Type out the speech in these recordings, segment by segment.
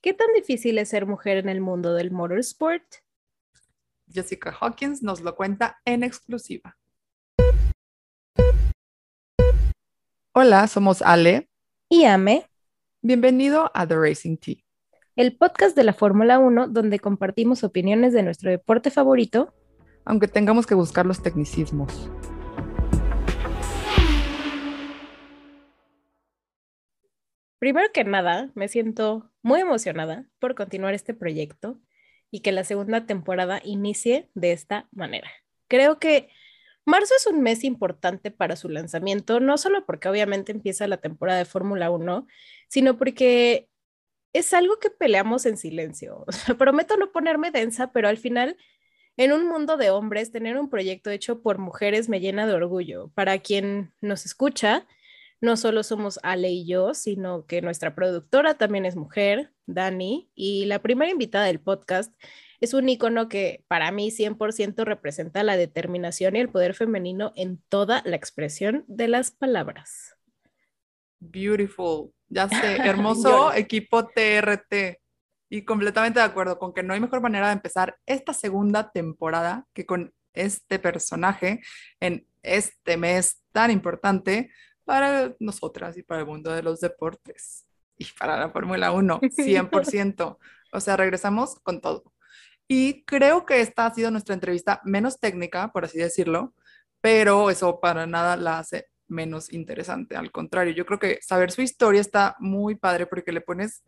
¿Qué tan difícil es ser mujer en el mundo del motorsport? Jessica Hawkins nos lo cuenta en exclusiva. Hola, somos Ale y Ame. Bienvenido a The Racing Tea, el podcast de la Fórmula 1 donde compartimos opiniones de nuestro deporte favorito, aunque tengamos que buscar los tecnicismos. Primero que nada, me siento muy emocionada por continuar este proyecto y que la segunda temporada inicie de esta manera. Creo que marzo es un mes importante para su lanzamiento, no solo porque obviamente empieza la temporada de Fórmula 1, sino porque es algo que peleamos en silencio. prometo no ponerme densa, pero al final, en un mundo de hombres, tener un proyecto hecho por mujeres me llena de orgullo. Para quien nos escucha, no solo somos Ale y yo, sino que nuestra productora también es mujer, Dani, y la primera invitada del podcast es un icono que para mí 100% representa la determinación y el poder femenino en toda la expresión de las palabras. Beautiful, ya sé, hermoso equipo TRT. Y completamente de acuerdo con que no hay mejor manera de empezar esta segunda temporada que con este personaje en este mes tan importante para nosotras y para el mundo de los deportes y para la Fórmula 1, 100%. o sea, regresamos con todo. Y creo que esta ha sido nuestra entrevista menos técnica, por así decirlo, pero eso para nada la hace menos interesante. Al contrario, yo creo que saber su historia está muy padre porque le pones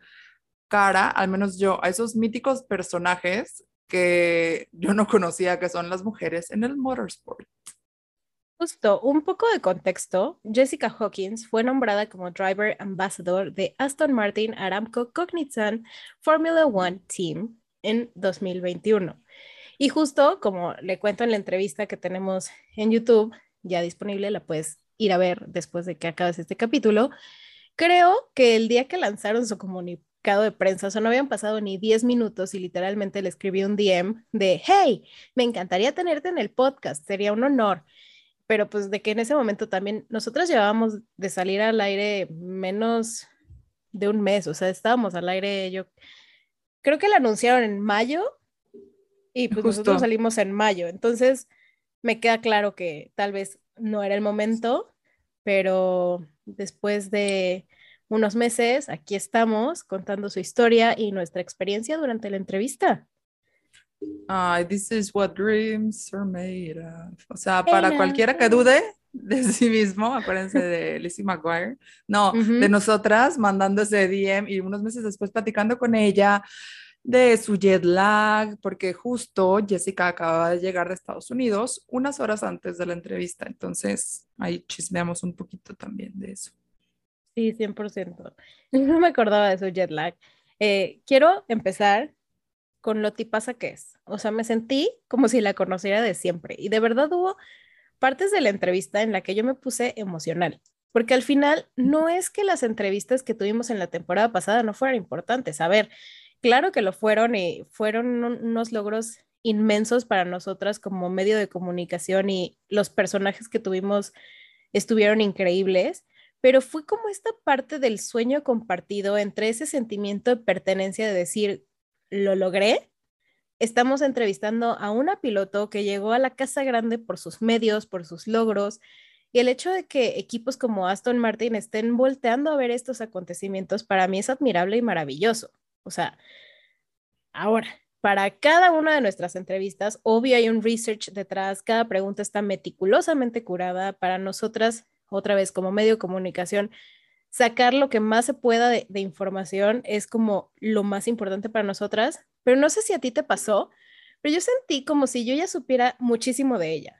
cara, al menos yo, a esos míticos personajes que yo no conocía que son las mujeres en el motorsport. Justo, un poco de contexto. Jessica Hawkins fue nombrada como Driver Ambassador de Aston Martin Aramco Cognizant Formula One Team en 2021. Y justo como le cuento en la entrevista que tenemos en YouTube, ya disponible, la puedes ir a ver después de que acabes este capítulo, creo que el día que lanzaron su comunicado de prensa, o sea, no habían pasado ni 10 minutos y literalmente le escribí un DM de, hey, me encantaría tenerte en el podcast, sería un honor pero pues de que en ese momento también nosotras llevábamos de salir al aire menos de un mes, o sea, estábamos al aire, yo creo que la anunciaron en mayo y pues nosotros salimos en mayo, entonces me queda claro que tal vez no era el momento, pero después de unos meses, aquí estamos contando su historia y nuestra experiencia durante la entrevista. Ay, this is what dreams are made of. O sea, para cualquiera que dude de sí mismo, acuérdense de Lizzie McGuire, no, de nosotras mandando ese DM y unos meses después platicando con ella de su jet lag, porque justo Jessica acababa de llegar de Estados Unidos unas horas antes de la entrevista, entonces ahí chismeamos un poquito también de eso. Sí, 100%. No me acordaba de su jet lag. Eh, quiero empezar con lo tipaza que es. O sea, me sentí como si la conociera de siempre. Y de verdad hubo partes de la entrevista en la que yo me puse emocional. Porque al final no es que las entrevistas que tuvimos en la temporada pasada no fueran importantes. A ver, claro que lo fueron y fueron unos logros inmensos para nosotras como medio de comunicación y los personajes que tuvimos estuvieron increíbles, pero fue como esta parte del sueño compartido entre ese sentimiento de pertenencia de decir, lo logré. Estamos entrevistando a una piloto que llegó a la Casa Grande por sus medios, por sus logros, y el hecho de que equipos como Aston Martin estén volteando a ver estos acontecimientos para mí es admirable y maravilloso. O sea, ahora, para cada una de nuestras entrevistas, obvio hay un research detrás, cada pregunta está meticulosamente curada para nosotras, otra vez como medio de comunicación, sacar lo que más se pueda de, información es como lo más importante para nosotras, pero no sé si a ti te pasó, pero yo sentí como si yo ya supiera muchísimo de ella.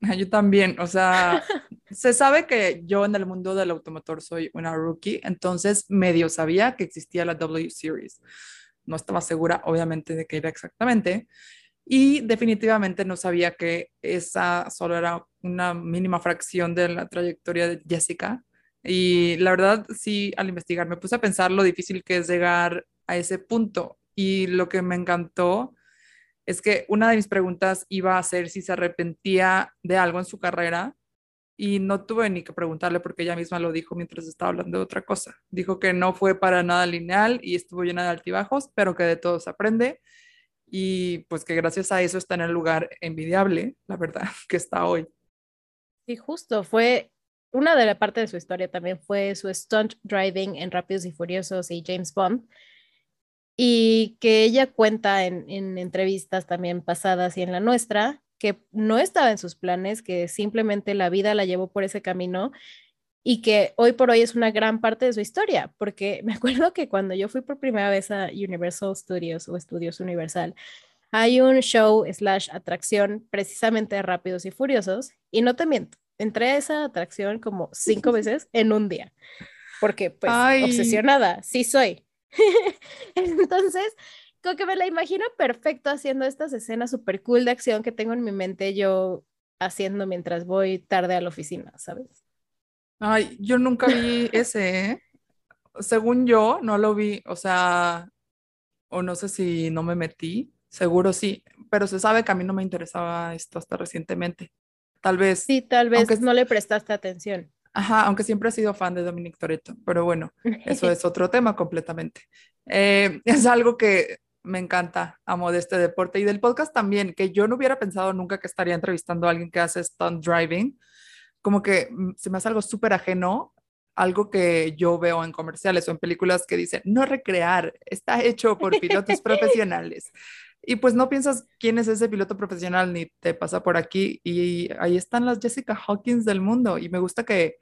Yo también, o sea, se sabe que yo en el mundo del automotor soy una rookie, entonces medio sabía que existía la W Series. No estaba segura, obviamente, de qué era exactamente. Y definitivamente no sabía que esa solo era una mínima fracción de la trayectoria de Jessica y la verdad, sí, al investigar me puse a pensar lo difícil que es llegar a ese punto. Y lo que me encantó es que una de mis preguntas iba a ser si se arrepentía de algo en su carrera. y no tuve ni que preguntarle porque ella misma lo dijo mientras estaba hablando de otra cosa. Dijo que no fue para nada lineal y estuvo llena de altibajos, pero que de todo se aprende y pues que gracias a eso está en el lugar envidiable, la verdad, que está hoy. Sí, justo, fue una de la parte de su historia también fue su stunt driving en Rápidos y Furiosos y James Bond, y que ella cuenta en, en entrevistas también pasadas y en la nuestra, que no estaba en sus planes, que simplemente la vida la llevó por ese camino y que hoy por hoy es una gran parte de su historia, porque me acuerdo que cuando yo fui por primera vez a Universal Studios o Estudios Universal, hay un show slash atracción precisamente de Rápidos y Furiosos y no te miento, entré a esa atracción como cinco veces en un día, porque pues obsesionada, sí soy. Entonces, como que me la imagino perfecto haciendo estas escenas súper cool de acción que tengo en mi mente yo haciendo mientras voy tarde a la oficina, ¿sabes? Ay, yo nunca vi ese, ¿eh? Según yo, no lo vi, o sea, o no sé si no me metí, seguro sí, pero se sabe que a mí no me interesaba esto hasta recientemente. Tal vez. Sí, tal vez no le prestaste atención. Ajá, aunque siempre he sido fan de Dominic Toretto, pero bueno, eso es otro tema completamente. Eh, es algo que me encanta, amo de este deporte y del podcast también, que yo no hubiera pensado nunca que estaría entrevistando a alguien que hace stunt driving, como que mm, se me hace algo súper ajeno, algo que yo veo en comerciales o en películas que dicen, no recrear, está hecho por pilotos profesionales. Y pues no piensas quién es ese piloto profesional ni te pasa por aquí y ahí están las Jessica Hawkins del mundo y me gusta que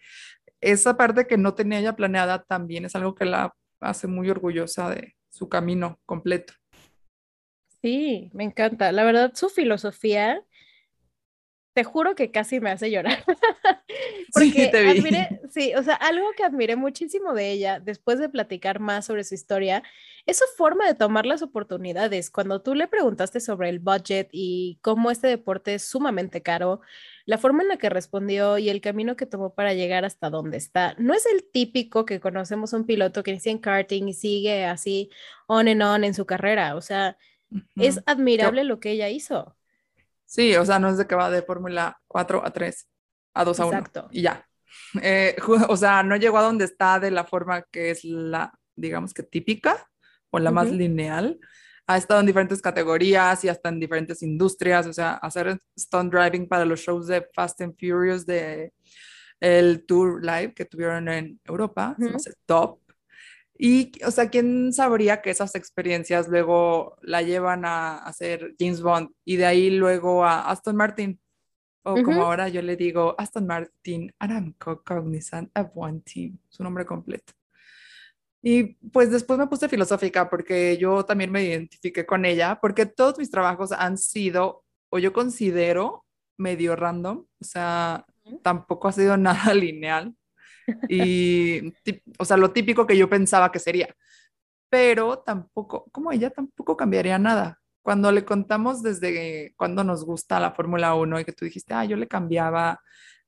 esa parte que no tenía ella planeada también es algo que la hace muy orgullosa de su camino completo. Sí, me encanta. La verdad, su filosofía, te juro que casi me hace llorar. Porque sí, te vi. sí, o sea, algo que admiré muchísimo de ella después de platicar más sobre su historia es su forma de tomar las oportunidades. Cuando tú le preguntaste sobre el budget y cómo este deporte es sumamente caro, la forma en la que respondió y el camino que tomó para llegar hasta donde está, no es el típico que conocemos un piloto que inicia en karting y sigue así on and on en su carrera. O sea, es admirable lo que ella hizo. Sí, o sea, no es de que va de Fórmula 4 a 3, a 2 a 1 Exacto. y ya. Eh, o sea, no llegó a donde está de la forma que es la, digamos que típica o la más lineal. Ha estado en diferentes categorías y hasta en diferentes industrias, o sea, hacer stunt driving para los shows de Fast and Furious de el Tour Live que tuvieron en Europa, uh top. Y, o sea, ¿quién sabría que esas experiencias luego la llevan a hacer James Bond y de ahí luego a Aston Martin? O como ahora yo le digo, Aston Martin Aramco Cognizant F1 Team, su nombre completo. Y pues después me puse filosófica porque yo también me identifiqué con ella, porque todos mis trabajos han sido, o yo considero, medio random, o sea, tampoco ha sido nada lineal y, o sea, lo típico que yo pensaba que sería. Pero tampoco, como ella tampoco cambiaría nada. Cuando le contamos desde cuando nos gusta la Fórmula 1 y que tú dijiste, ah, yo le cambiaba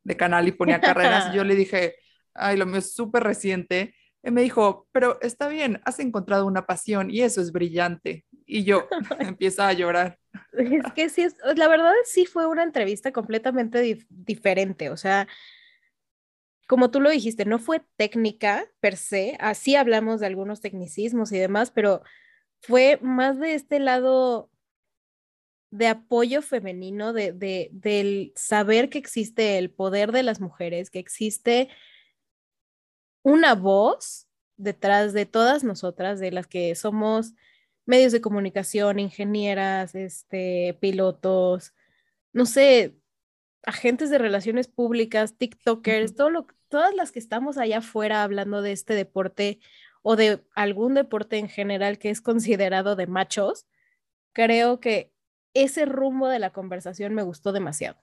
de canal y ponía carreras, y yo le dije, ay, lo mío es súper reciente. Y me dijo, pero está bien, has encontrado una pasión y eso es brillante. Y yo empiezo a llorar. Es que sí, es, la verdad sí fue una entrevista completamente diferente. O sea, como tú lo dijiste, no fue técnica per se, así hablamos de algunos tecnicismos y demás, pero fue más de este lado de apoyo femenino, de, de, del saber que existe el poder de las mujeres, que existe una voz detrás de todas nosotras, de las que somos medios de comunicación, ingenieras, este, pilotos, no sé, agentes de relaciones públicas, TikTokers, todo lo, todas las que estamos allá afuera hablando de este deporte o de algún deporte en general que es considerado de machos, creo que ese rumbo de la conversación me gustó demasiado.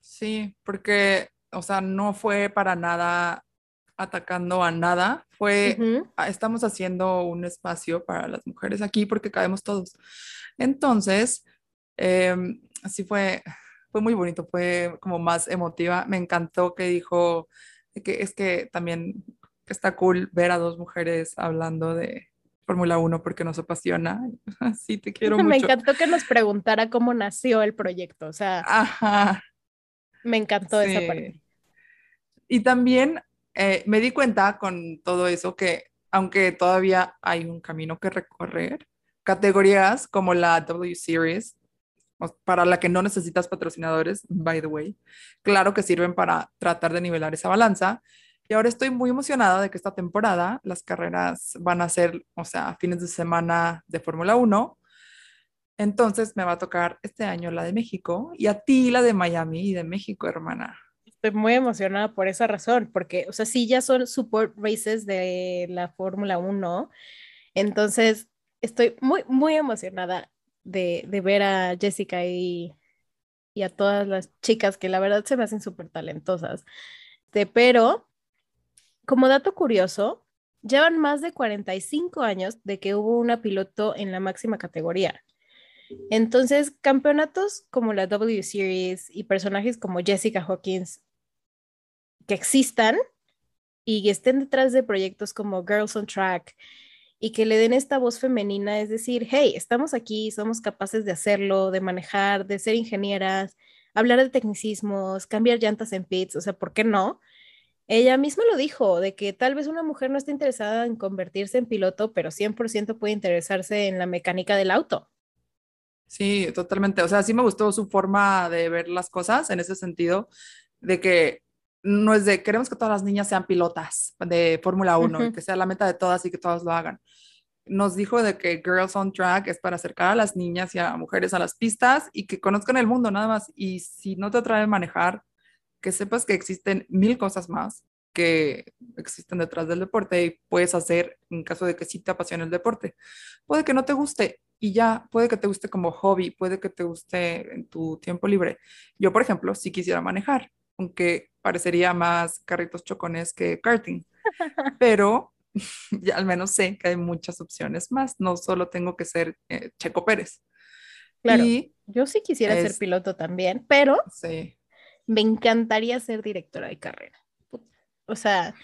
Sí, porque, o sea, no fue para nada atacando a nada, fue, estamos haciendo un espacio para las mujeres aquí porque caemos todos. Entonces, eh, así fue, fue muy bonito, fue como más emotiva. Me encantó que dijo que es que también está cool ver a dos mujeres hablando de Fórmula 1 porque nos apasiona. Sí, te quiero mucho. Me encantó que nos preguntara cómo nació el proyecto, o sea, Ajá. me encantó esa parte. Y también eh, me di cuenta con todo eso que aunque todavía hay un camino que recorrer, categorías como la W Series, para la que no necesitas patrocinadores, by the way, claro que sirven para tratar de nivelar esa balanza. Y ahora estoy muy emocionada de que esta temporada las carreras van a ser, o sea, fines de semana de Fórmula 1. Entonces me va a tocar este año la de México y a ti la de Miami y de México, hermana. Estoy muy emocionada por esa razón, porque, o sea, sí, ya son support races de la Fórmula 1. Entonces, estoy muy, muy emocionada de, de ver a Jessica y, y, a todas las chicas que la verdad se me hacen súper talentosas. De, pero, como dato curioso, llevan más de 45 años de que hubo una piloto en la máxima categoría. Entonces, campeonatos como la W Series y personajes como Jessica Hawkins que existan y estén detrás de proyectos como Girls on Track y que le den esta voz femenina, es decir, hey, estamos aquí, somos capaces de hacerlo, de manejar, de ser ingenieras, hablar de tecnicismos, cambiar llantas en pits, o sea, ¿por qué no? Ella misma lo dijo, de que tal vez una mujer no esté interesada en convertirse en piloto, pero 100% puede interesarse en la mecánica del auto. Sí, totalmente. O sea, sí me gustó su forma de ver las cosas en ese sentido, de que no es de queremos que todas las niñas sean pilotas de Fórmula 1 y que sea la meta de todas y que todas lo hagan. Nos dijo de que Girls on Track es para acercar a las niñas y a mujeres a las pistas y que conozcan el mundo nada más. Y si no te atrae manejar, que sepas que existen mil cosas más que existen detrás del deporte y puedes hacer en caso de que sí te apasione el deporte. Puede que no te guste y ya, puede que te guste como hobby, puede que te guste en tu tiempo libre. Yo, por ejemplo, sí quisiera manejar, aunque parecería más carritos chocones que karting, pero ya al menos sé que hay muchas opciones más, no solo tengo que ser eh, Checo Pérez. Claro, yo sí quisiera ser piloto también, pero me encantaría ser directora de carrera. O sea,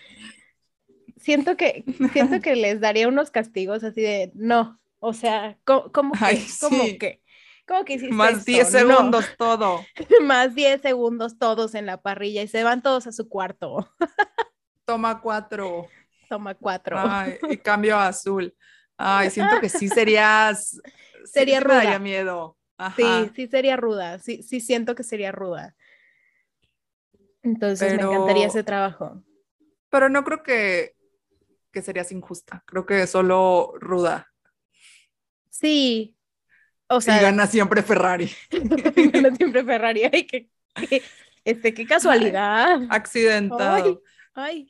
siento que, siento que les daría unos castigos así de, no, o sea, ¿cómo, que? ¿Cómo que? ¿Cómo que hiciste Más 10 segundos todo. Más 10 segundos todos en la parrilla y se van todos a su cuarto. Toma cuatro. Toma cuatro. Ay, y cambio a azul. Ay, siento que sí serías. Sería sí, ruda. daría miedo. Sí, sí sería ruda. Sí, sí siento que sería ruda. Entonces me encantaría ese trabajo. Pero no creo que, que serías injusta. Creo que solo ruda. Sí, o sea, y gana siempre Ferrari. gana siempre Ferrari. Ay, qué, este, qué casualidad. accidentado. Ay,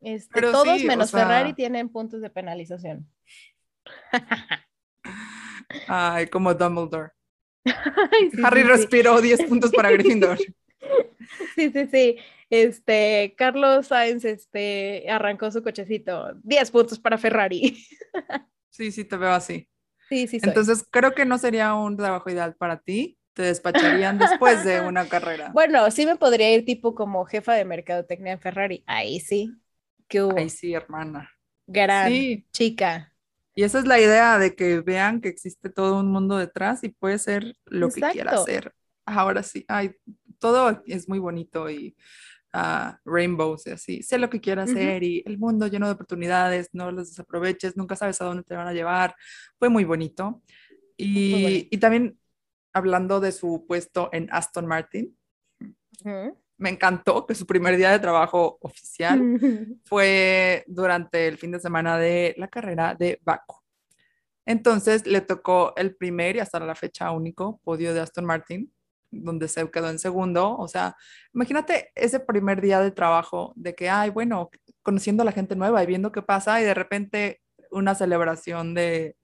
Este, todos menos Ferrari tienen puntos de penalización. Ay, como Dumbledore. Harry respiró 10 puntos para Gryffindor. Sí, sí, sí. Este, Carlos Sainz este, arrancó su cochecito. 10 puntos para Ferrari. Sí, sí, te veo así. Sí, sí. Entonces, creo que no sería un trabajo ideal para ti. Te despacharían después de una carrera. Bueno, sí me podría ir tipo como jefa de mercadotecnia en Ferrari. Ahí sí. ¿Qué hubo? Ahí sí, hermana. Gran chica. Y esa es la idea de que vean que existe todo un mundo detrás y puede ser lo que quiera hacer. Ahora sí, ay, todo es muy bonito y rainbows y así. Sé lo que quieras hacer y el mundo lleno de oportunidades, no los desaproveches, nunca sabes a dónde te van a llevar. Fue muy bonito. Y, y también hablando de su puesto en Aston Martin, me encantó que su primer día de trabajo oficial fue durante el fin de semana de la carrera de Baku. Entonces le tocó el primer y hasta la fecha único podio de Aston Martin donde se quedó en segundo. O sea, imagínate ese primer día de trabajo de que, ay, bueno, conociendo a la gente nueva y viendo qué pasa y de repente una celebración de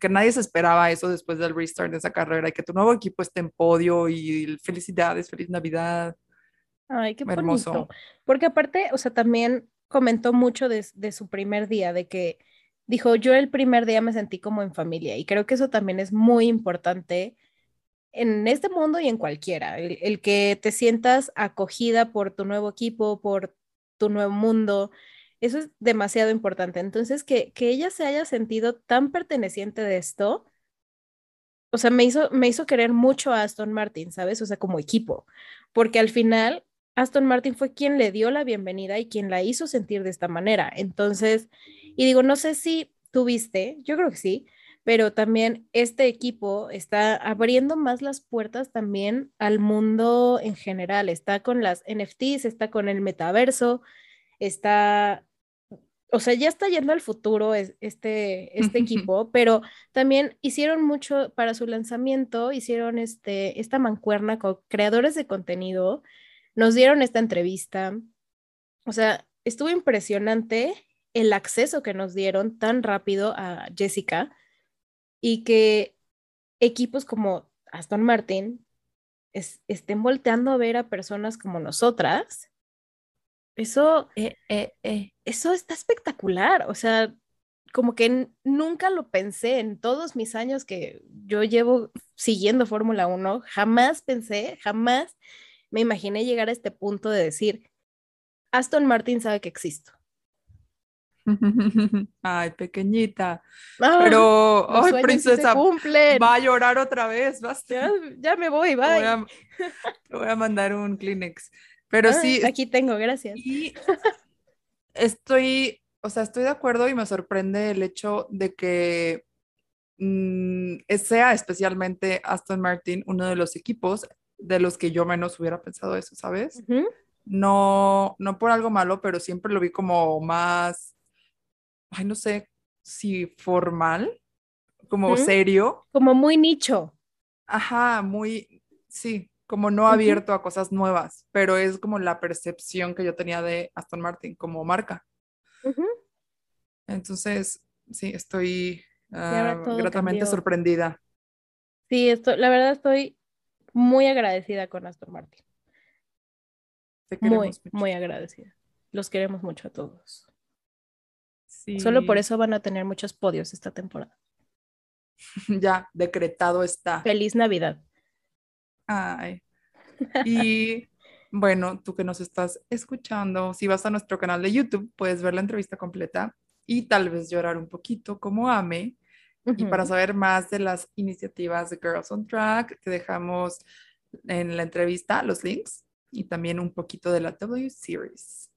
que nadie se esperaba eso después del restart de esa carrera y que tu nuevo equipo esté en podio y felicidades, feliz Navidad. Ay, qué hermoso. Porque aparte, o sea, también comentó mucho de, de su primer día, de que dijo, yo el primer día me sentí como en familia y creo que eso también es muy importante en este mundo y en cualquiera, el, que te sientas acogida por tu nuevo equipo, por tu nuevo mundo, eso es demasiado importante. Entonces, que, que ella se haya sentido tan perteneciente de esto, o sea, me hizo, me hizo querer mucho a Aston Martin, ¿sabes? O sea, como equipo, porque al final Aston Martin fue quien le dio la bienvenida y quien la hizo sentir de esta manera. Entonces, y digo, no sé si tuviste, yo creo que sí, pero también este equipo está abriendo más las puertas también al mundo en general. Está con las NFTs, está con el metaverso, está, o sea, ya está yendo al futuro este, este equipo, pero también hicieron mucho para su lanzamiento, hicieron este, esta mancuerna con creadores de contenido nos dieron esta entrevista. O sea, estuvo impresionante el acceso que nos dieron tan rápido a Jessica y que equipos como Aston Martin estén volteando a ver a personas como nosotras. Eso, eh, eh, eh. eso está espectacular. O sea, como que nunca lo pensé en todos mis años que yo llevo siguiendo Fórmula 1. Jamás pensé, jamás me imaginé llegar a este punto de decir, Aston Martin sabe que existo. Ay, pequeñita. Pero, ay, princesa, va a llorar otra vez. Basta. Ya, me voy, bye. Te voy, a, mandar un Kleenex. Pero sí. Aquí tengo, gracias. estoy, o sea, estoy de acuerdo y me sorprende el hecho de que mm, sea especialmente Aston Martin uno de los equipos de los que yo menos hubiera pensado eso, ¿sabes? No, no por algo malo, pero siempre lo vi como más, ay, no sé si formal, como serio. Como muy nicho. Ajá, muy, sí, como no abierto a cosas nuevas, pero es como la percepción que yo tenía de Aston Martin como marca. Entonces, sí, estoy ah, gratamente sorprendida. Sí, esto, la verdad estoy muy agradecida con Aston Martin. muy, muy agradecida. Los queremos mucho a todos. Solo por eso van a tener muchos podios esta temporada. Ya, decretado está. Feliz Navidad. Ay. Y bueno, tú que nos estás escuchando, si vas a nuestro canal de YouTube, puedes ver la entrevista completa y tal vez llorar un poquito como Ame y para saber más de las iniciativas de Girls on Track, te dejamos en la entrevista los links y también un poquito de la W Series.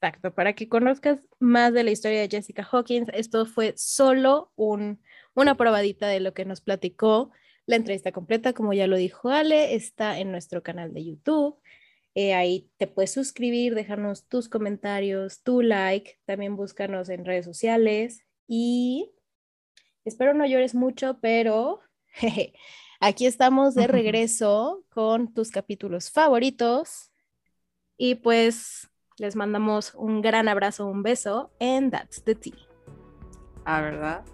Exacto, para que conozcas más de la historia de Jessica Hawkins, esto fue solo un, una probadita de lo que nos platicó. La entrevista completa, como ya lo dijo Ale, está en nuestro canal de YouTube. Eh, ahí te puedes suscribir, dejarnos tus comentarios, tu like, también búscanos en redes sociales y Espero no llores mucho, pero aquí estamos de regreso con tus capítulos favoritos. Y pues les mandamos un gran abrazo, un beso, and that's the tea. Ah, ¿verdad?